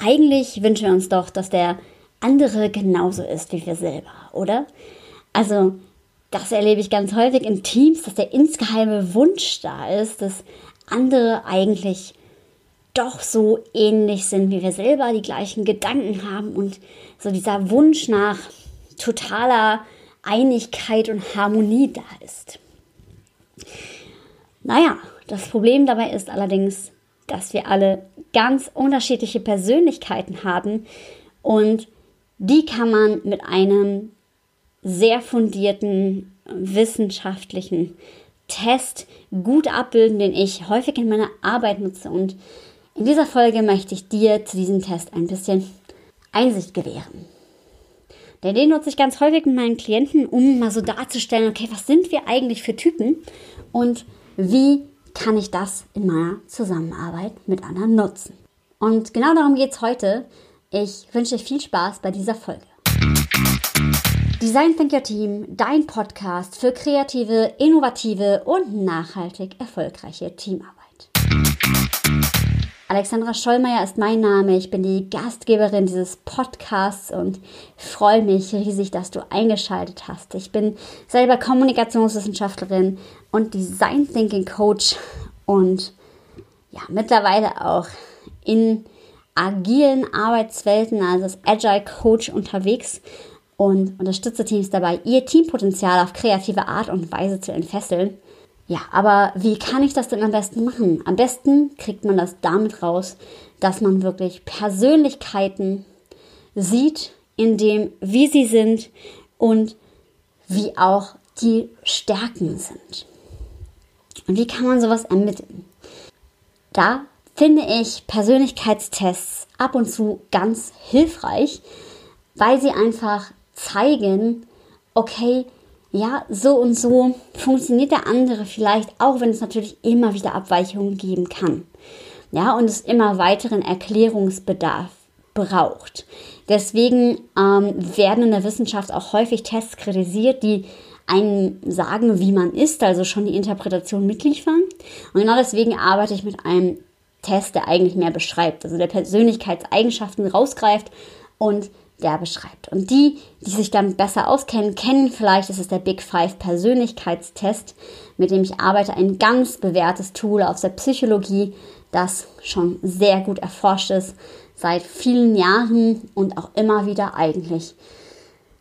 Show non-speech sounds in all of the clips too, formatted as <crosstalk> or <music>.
eigentlich wünschen wir uns doch, dass der andere genauso ist wie wir selber, oder? Also, das erlebe ich ganz häufig in Teams, dass der insgeheime Wunsch da ist, dass andere eigentlich doch so ähnlich sind wie wir selber, die gleichen Gedanken haben und so dieser Wunsch nach totaler Einigkeit und Harmonie da ist. Naja, das Problem dabei ist allerdings, dass wir alle ganz unterschiedliche Persönlichkeiten haben und die kann man mit einem sehr fundierten wissenschaftlichen Test gut abbilden, den ich häufig in meiner Arbeit nutze. Und in dieser Folge möchte ich dir zu diesem Test ein bisschen Einsicht gewähren. Denn den nutze ich ganz häufig mit meinen Klienten, um mal so darzustellen, okay, was sind wir eigentlich für Typen und wie kann ich das in meiner Zusammenarbeit mit anderen nutzen. Und genau darum geht es heute. Ich wünsche dir viel Spaß bei dieser Folge. Design Think Your Team, dein Podcast für kreative, innovative und nachhaltig erfolgreiche Teamarbeit. Alexandra Schollmeier ist mein Name. Ich bin die Gastgeberin dieses Podcasts und freue mich riesig, dass du eingeschaltet hast. Ich bin selber Kommunikationswissenschaftlerin und Design Thinking Coach und ja, mittlerweile auch in agilen Arbeitswelten, also als Agile Coach unterwegs und unterstütze Teams dabei, ihr Teampotenzial auf kreative Art und Weise zu entfesseln ja, aber wie kann ich das denn am besten machen? Am besten kriegt man das damit raus, dass man wirklich Persönlichkeiten sieht, in dem, wie sie sind und wie auch die Stärken sind. Und wie kann man sowas ermitteln? Da finde ich Persönlichkeitstests ab und zu ganz hilfreich, weil sie einfach zeigen, okay, ja, so und so funktioniert der andere vielleicht, auch wenn es natürlich immer wieder Abweichungen geben kann. Ja, und es immer weiteren Erklärungsbedarf braucht. Deswegen ähm, werden in der Wissenschaft auch häufig Tests kritisiert, die einen sagen, wie man ist, also schon die Interpretation mitliefern. Und genau deswegen arbeite ich mit einem Test, der eigentlich mehr beschreibt, also der Persönlichkeitseigenschaften rausgreift und der beschreibt. Und die, die sich damit besser auskennen, kennen vielleicht, das ist der Big Five Persönlichkeitstest, mit dem ich arbeite, ein ganz bewährtes Tool aus der Psychologie, das schon sehr gut erforscht ist, seit vielen Jahren und auch immer wieder eigentlich,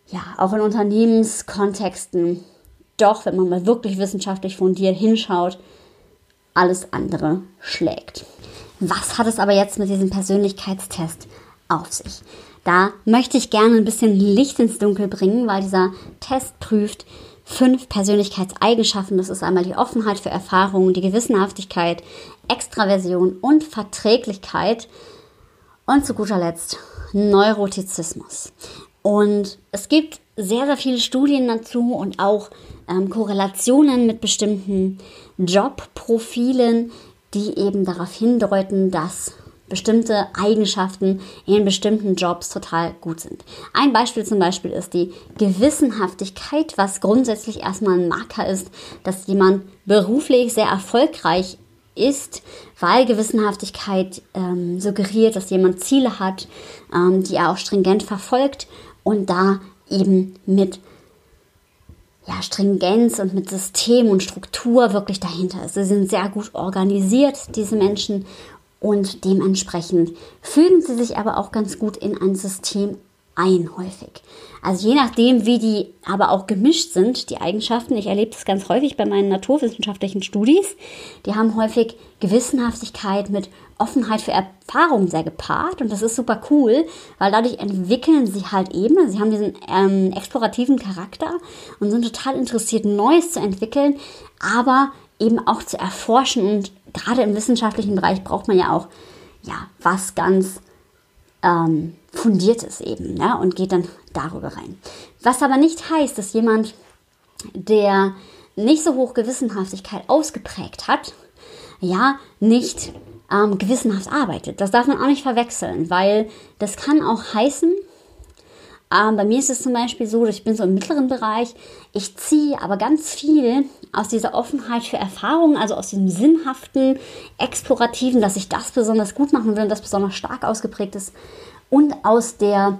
ja, auch in Unternehmenskontexten, doch, wenn man mal wirklich wissenschaftlich fundiert hinschaut, alles andere schlägt. Was hat es aber jetzt mit diesem Persönlichkeitstest auf sich? Da möchte ich gerne ein bisschen Licht ins Dunkel bringen, weil dieser Test prüft fünf Persönlichkeitseigenschaften. Das ist einmal die Offenheit für Erfahrungen, die Gewissenhaftigkeit, Extraversion und Verträglichkeit und zu guter Letzt Neurotizismus. Und es gibt sehr, sehr viele Studien dazu und auch ähm, Korrelationen mit bestimmten Jobprofilen, die eben darauf hindeuten, dass bestimmte Eigenschaften in bestimmten Jobs total gut sind. Ein Beispiel zum Beispiel ist die Gewissenhaftigkeit, was grundsätzlich erstmal ein Marker ist, dass jemand beruflich sehr erfolgreich ist, weil Gewissenhaftigkeit ähm, suggeriert, dass jemand Ziele hat, ähm, die er auch stringent verfolgt und da eben mit ja, Stringenz und mit System und Struktur wirklich dahinter ist. Sie sind sehr gut organisiert, diese Menschen, und dementsprechend fügen sie sich aber auch ganz gut in ein System ein häufig. Also je nachdem, wie die aber auch gemischt sind, die Eigenschaften. Ich erlebe das ganz häufig bei meinen naturwissenschaftlichen Studis. Die haben häufig Gewissenhaftigkeit mit Offenheit für Erfahrung sehr gepaart und das ist super cool, weil dadurch entwickeln sie halt eben, sie haben diesen ähm, explorativen Charakter und sind total interessiert, Neues zu entwickeln, aber eben auch zu erforschen und gerade im wissenschaftlichen Bereich braucht man ja auch ja, was ganz ähm, fundiertes eben ja, und geht dann darüber rein. Was aber nicht heißt, dass jemand, der nicht so hoch Gewissenhaftigkeit ausgeprägt hat, ja, nicht ähm, gewissenhaft arbeitet. Das darf man auch nicht verwechseln, weil das kann auch heißen, Ähm, bei mir ist es zum Beispiel so, ich bin so im mittleren Bereich. Ich ziehe aber ganz viel aus dieser Offenheit für Erfahrungen, also aus diesem sinnhaften, explorativen, dass ich das besonders gut machen will und das besonders stark ausgeprägt ist. Und aus der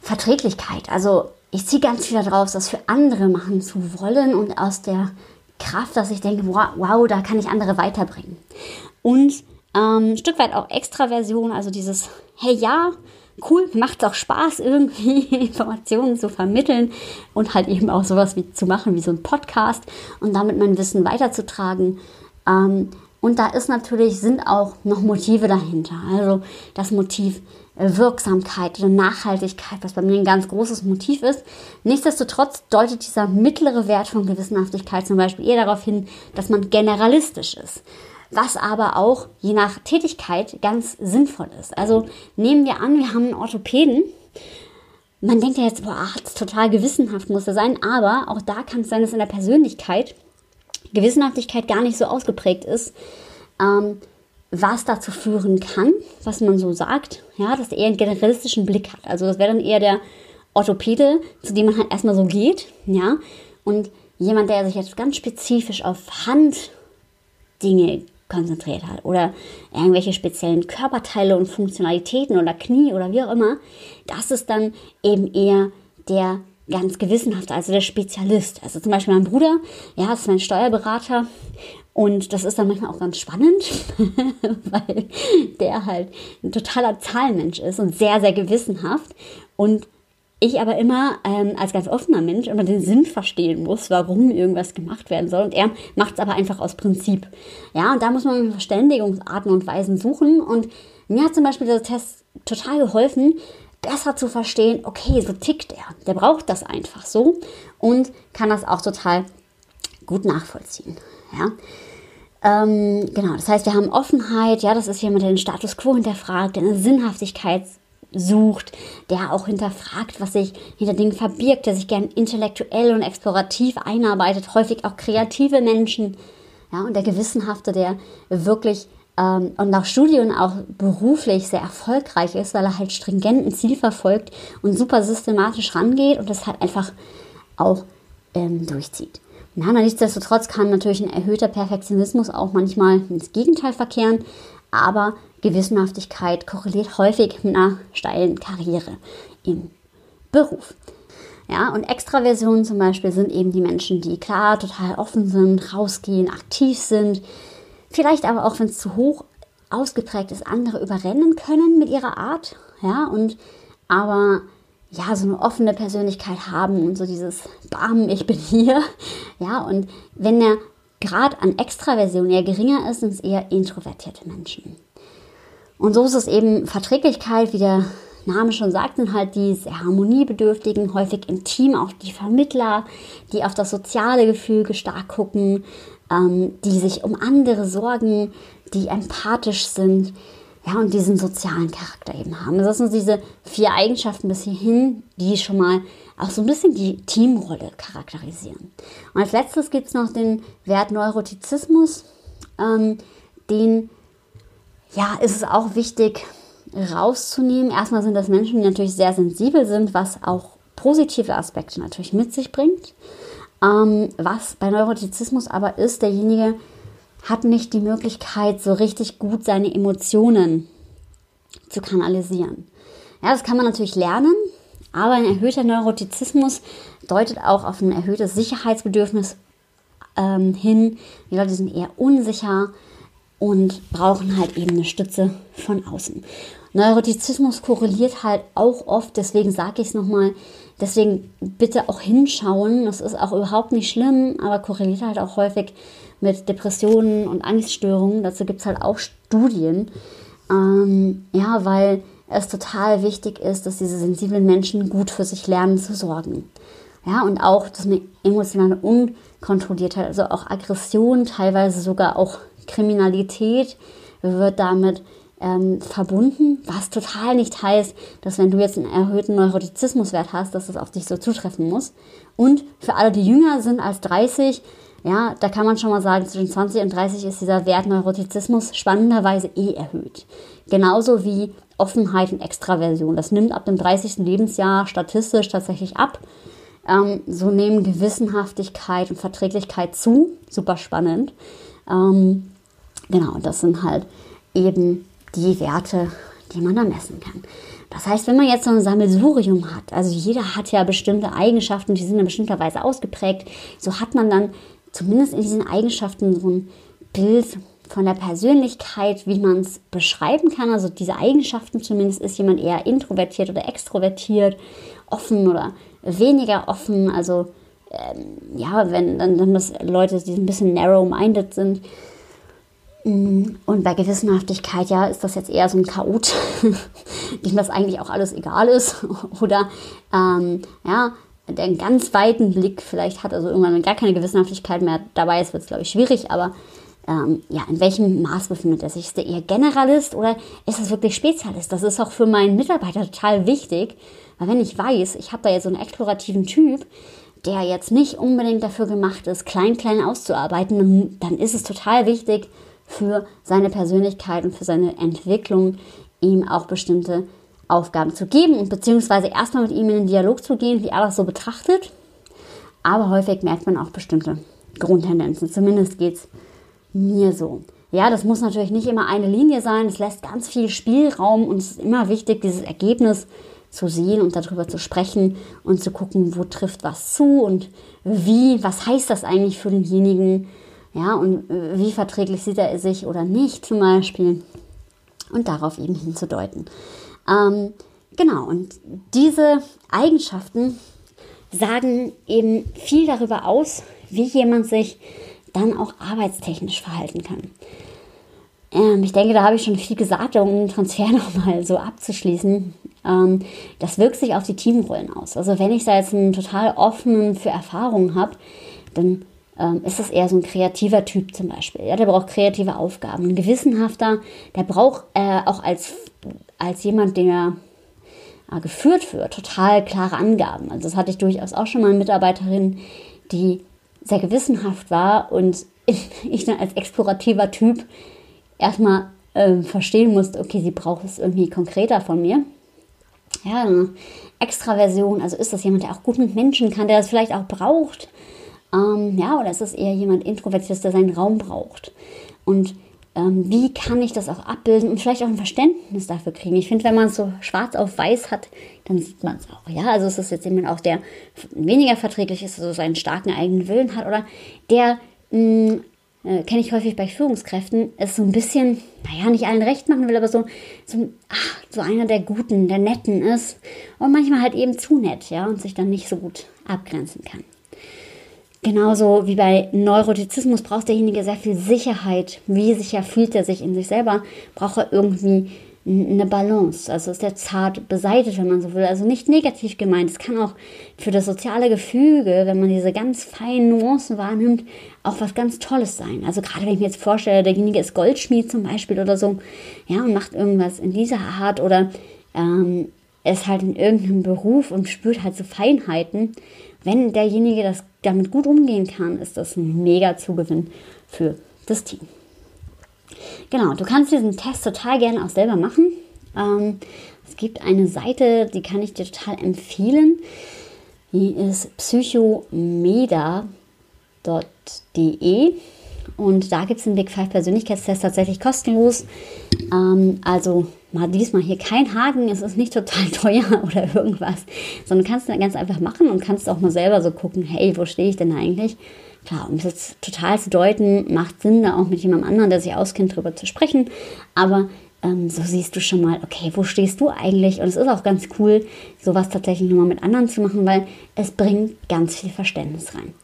Verträglichkeit. Also ich ziehe ganz viel daraus, das für andere machen zu wollen und aus der Kraft, dass ich denke, wow, wow da kann ich andere weiterbringen. Und ähm, ein Stück weit auch Extraversion, also dieses, hey ja, cool, macht auch Spaß, irgendwie <laughs> Informationen zu vermitteln und halt eben auch sowas wie zu machen wie so ein Podcast und damit mein Wissen weiterzutragen. Ähm, und da ist natürlich, sind auch noch Motive dahinter. Also das Motiv äh, Wirksamkeit oder Nachhaltigkeit, was bei mir ein ganz großes Motiv ist. Nichtsdestotrotz deutet dieser mittlere Wert von Gewissenhaftigkeit zum Beispiel eher darauf hin, dass man generalistisch ist was aber auch je nach Tätigkeit ganz sinnvoll ist. Also nehmen wir an, wir haben einen Orthopäden. Man denkt ja jetzt, boah, Arzt, total gewissenhaft muss er sein, aber auch da kann es sein, dass in der Persönlichkeit Gewissenhaftigkeit gar nicht so ausgeprägt ist, ähm, was dazu führen kann, was man so sagt, ja, dass er eher einen generalistischen Blick hat. Also das wäre dann eher der Orthopäde, zu dem man halt erstmal so geht, ja, und jemand, der sich jetzt ganz spezifisch auf Handdinge konzentriert hat oder irgendwelche speziellen Körperteile und Funktionalitäten oder Knie oder wie auch immer, das ist dann eben eher der ganz gewissenhafte, also der Spezialist. Also zum Beispiel mein Bruder, ja, ist mein Steuerberater und das ist dann manchmal auch ganz spannend, <laughs> weil der halt ein totaler Zahlmensch ist und sehr, sehr gewissenhaft und ich aber immer ähm, als ganz offener Mensch immer den Sinn verstehen muss, warum irgendwas gemacht werden soll. Und er macht es aber einfach aus Prinzip. Ja, und da muss man Verständigungsarten und Weisen suchen. Und mir hat zum Beispiel dieser Test total geholfen, besser zu verstehen, okay, so tickt er. Der braucht das einfach so und kann das auch total gut nachvollziehen. Ja. Ähm, genau, das heißt, wir haben Offenheit, ja, das ist jemand, der den Status quo hinterfragt, der eine Sinnhaftigkeit sucht, der auch hinterfragt, was sich hinter Dingen verbirgt, der sich gern intellektuell und explorativ einarbeitet, häufig auch kreative Menschen. Ja, und der Gewissenhafte, der wirklich ähm, und nach Studien auch beruflich sehr erfolgreich ist, weil er halt stringent ein Ziel verfolgt und super systematisch rangeht und das halt einfach auch ähm, durchzieht. Ja, nichtsdestotrotz kann natürlich ein erhöhter Perfektionismus auch manchmal ins Gegenteil verkehren, aber Gewissenhaftigkeit korreliert häufig mit einer steilen Karriere im Beruf. Ja, und Extraversionen zum Beispiel sind eben die Menschen, die klar total offen sind, rausgehen, aktiv sind, vielleicht aber auch, wenn es zu hoch ausgeprägt ist, andere überrennen können mit ihrer Art. Ja, und aber ja, so eine offene Persönlichkeit haben und so dieses Bam, ich bin hier. <laughs> Ja, und wenn der Grad an Extraversion eher geringer ist, sind es eher introvertierte Menschen. Und so ist es eben Verträglichkeit, wie der Name schon sagt, sind halt die sehr harmoniebedürftigen, häufig im Team auch die Vermittler, die auf das soziale Gefüge stark gucken, ähm, die sich um andere sorgen, die empathisch sind, ja, und diesen sozialen Charakter eben haben. Das sind diese vier Eigenschaften bis hierhin, die schon mal auch so ein bisschen die Teamrolle charakterisieren. Und als letztes gibt es noch den Wert Neurotizismus, ähm, den ja, ist es auch wichtig rauszunehmen. Erstmal sind das Menschen, die natürlich sehr sensibel sind, was auch positive Aspekte natürlich mit sich bringt. Ähm, was bei Neurotizismus aber ist, derjenige hat nicht die Möglichkeit, so richtig gut seine Emotionen zu kanalisieren. Ja, das kann man natürlich lernen, aber ein erhöhter Neurotizismus deutet auch auf ein erhöhtes Sicherheitsbedürfnis ähm, hin. Die Leute sind eher unsicher, und brauchen halt eben eine Stütze von außen. Neurotizismus korreliert halt auch oft, deswegen sage ich es nochmal, deswegen bitte auch hinschauen, das ist auch überhaupt nicht schlimm, aber korreliert halt auch häufig mit Depressionen und Angststörungen. Dazu gibt es halt auch Studien. Ähm, ja, weil es total wichtig ist, dass diese sensiblen Menschen gut für sich lernen zu sorgen. Ja, und auch, dass eine emotionale Unkontrolliertheit, also auch Aggression, teilweise sogar auch Kriminalität wird damit ähm, verbunden, was total nicht heißt, dass wenn du jetzt einen erhöhten Neurotizismuswert hast, dass das auf dich so zutreffen muss. Und für alle, die jünger sind als 30, ja, da kann man schon mal sagen, zwischen 20 und 30 ist dieser Wert Neurotizismus spannenderweise eh erhöht. Genauso wie Offenheit und Extraversion. Das nimmt ab dem 30. Lebensjahr statistisch tatsächlich ab. Ähm, so nehmen Gewissenhaftigkeit und Verträglichkeit zu. Super spannend. Ähm, genau, das sind halt eben die Werte, die man da messen kann. Das heißt, wenn man jetzt so ein Sammelsurium hat, also jeder hat ja bestimmte Eigenschaften, die sind in bestimmter Weise ausgeprägt, so hat man dann zumindest in diesen Eigenschaften so ein Bild von der Persönlichkeit, wie man es beschreiben kann. Also diese Eigenschaften zumindest ist jemand eher introvertiert oder extrovertiert, offen oder weniger offen. Also ähm, ja, wenn dann, dann das Leute, die ein bisschen narrow-minded sind. Mm, und bei Gewissenhaftigkeit, ja, ist das jetzt eher so ein Chaot, <laughs> dem das eigentlich auch alles egal ist. <laughs> Oder ähm, ja, der einen ganz weiten Blick vielleicht hat, also irgendwann gar keine Gewissenhaftigkeit mehr dabei ist, wird es, glaube ich, schwierig, aber ähm, ja, in welchem Maß befindet er sich? Ist er eher Generalist oder ist es wirklich Spezialist? Das ist auch für meinen Mitarbeiter total wichtig, weil wenn ich weiß, ich habe da jetzt so einen explorativen Typ, der jetzt nicht unbedingt dafür gemacht ist, klein, klein auszuarbeiten, dann ist es total wichtig für seine Persönlichkeit und für seine Entwicklung, ihm auch bestimmte Aufgaben zu geben und beziehungsweise erstmal mit ihm in den Dialog zu gehen, wie er das so betrachtet. Aber häufig merkt man auch bestimmte Grundtendenzen. Zumindest geht es mir so. Ja, das muss natürlich nicht immer eine Linie sein. Es lässt ganz viel Spielraum und es ist immer wichtig, dieses Ergebnis zu sehen und darüber zu sprechen und zu gucken, wo trifft was zu und wie, was heißt das eigentlich für denjenigen, ja, und wie verträglich sieht er sich oder nicht zum Beispiel und darauf eben hinzudeuten. Ähm, genau, und diese Eigenschaften sagen eben viel darüber aus, wie jemand sich dann auch arbeitstechnisch verhalten kann. Ähm, ich denke, da habe ich schon viel gesagt, um den Transfer <laughs> nochmal so abzuschließen. Ähm, das wirkt sich auf die Teamrollen aus. Also wenn ich da jetzt einen total offenen für Erfahrungen habe, dann ähm, ist das eher so ein kreativer Typ zum Beispiel. Ja, der braucht kreative Aufgaben. Ein gewissenhafter, der braucht äh, auch als, als jemand, der äh, geführt wird, total klare Angaben. Also das hatte ich durchaus auch schon mal eine Mitarbeiterin, die sehr gewissenhaft war und <laughs> ich dann als explorativer Typ erstmal äh, verstehen musste, okay, sie braucht es irgendwie konkreter von mir. Ja, Extraversion, also ist das jemand, der auch gut mit Menschen kann, der das vielleicht auch braucht. Ähm, ja, oder ist das eher jemand Introvertiertes, der seinen Raum braucht? Und ähm, wie kann ich das auch abbilden und vielleicht auch ein Verständnis dafür kriegen. Ich finde, wenn man es so schwarz auf weiß hat, dann sieht man es auch. Ja, also ist es jetzt jemand auch, der weniger verträglich ist, also seinen starken eigenen Willen hat oder der, mh, mm, äh, kenne ich häufig bei Führungskräften, ist so ein bisschen, naja, nicht allen recht machen will, aber so, so, ach, so einer der Guten, der Netten ist und manchmal halt eben zu nett, ja, und sich dann nicht so gut abgrenzen kann. Genauso wie bei Neurotizismus braucht derjenige sehr viel Sicherheit. Wie sicher fühlt er sich in sich selber? Braucht er irgendwie eine Balance. Also ist er zart beseitigt, wenn man so will. Also nicht negativ gemeint. Es kann auch für das soziale Gefüge, wenn man diese ganz feinen Nuancen wahrnimmt, auch was ganz Tolles sein. Also gerade wenn ich mir jetzt vorstelle, derjenige ist Goldschmied zum Beispiel oder so, ja, und macht irgendwas in dieser Art oder ähm, ist halt in irgendeinem Beruf und spürt halt so Feinheiten. Wenn derjenige das damit gut umgehen kann, ist das ein mega Zugewinn für das Team. Genau, du kannst diesen Test total gerne auch selber machen. Ähm, es gibt eine Seite, die kann ich dir total empfehlen. Die ist psychomeda.de und da gibt es den Big Five Persönlichkeitstest tatsächlich kostenlos. Ähm, also mal diesmal hier kein Haken, es ist nicht total <laughs> teuer oder irgendwas, sondern kannst du ganz einfach machen und kannst auch mal selber so gucken, hey, wo stehe ich denn eigentlich? Klar, um es jetzt total zu deuten, macht Sinn, da auch mit jemandem anderen, der sich auskennt, drüber zu sprechen. Aber ähm, so siehst du schon mal, okay, wo stehst du eigentlich? Und es ist auch ganz cool, sowas tatsächlich nochmal mit anderen zu machen, weil es bringt ganz viel Verständnis rein.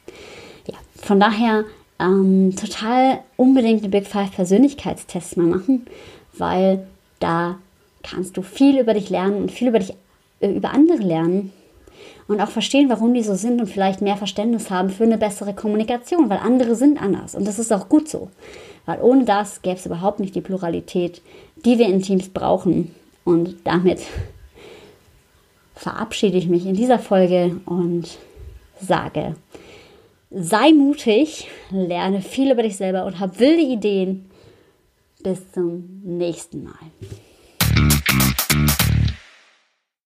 Ja, von daher ähm, total unbedingt eine Big Five Persönlichkeitstests mal machen, weil da kannst du viel über dich lernen und viel über dich, äh, über andere lernen und auch verstehen, warum die so sind und vielleicht mehr Verständnis haben für eine bessere Kommunikation, weil andere sind anders und das ist auch gut so. Weil ohne das gäbe es überhaupt nicht die Pluralität, die wir in Teams brauchen. Und damit verabschiede ich mich in dieser Folge und sage, sei mutig, lerne viel über dich selber und hab wilde Ideen bis zum nächsten Mal.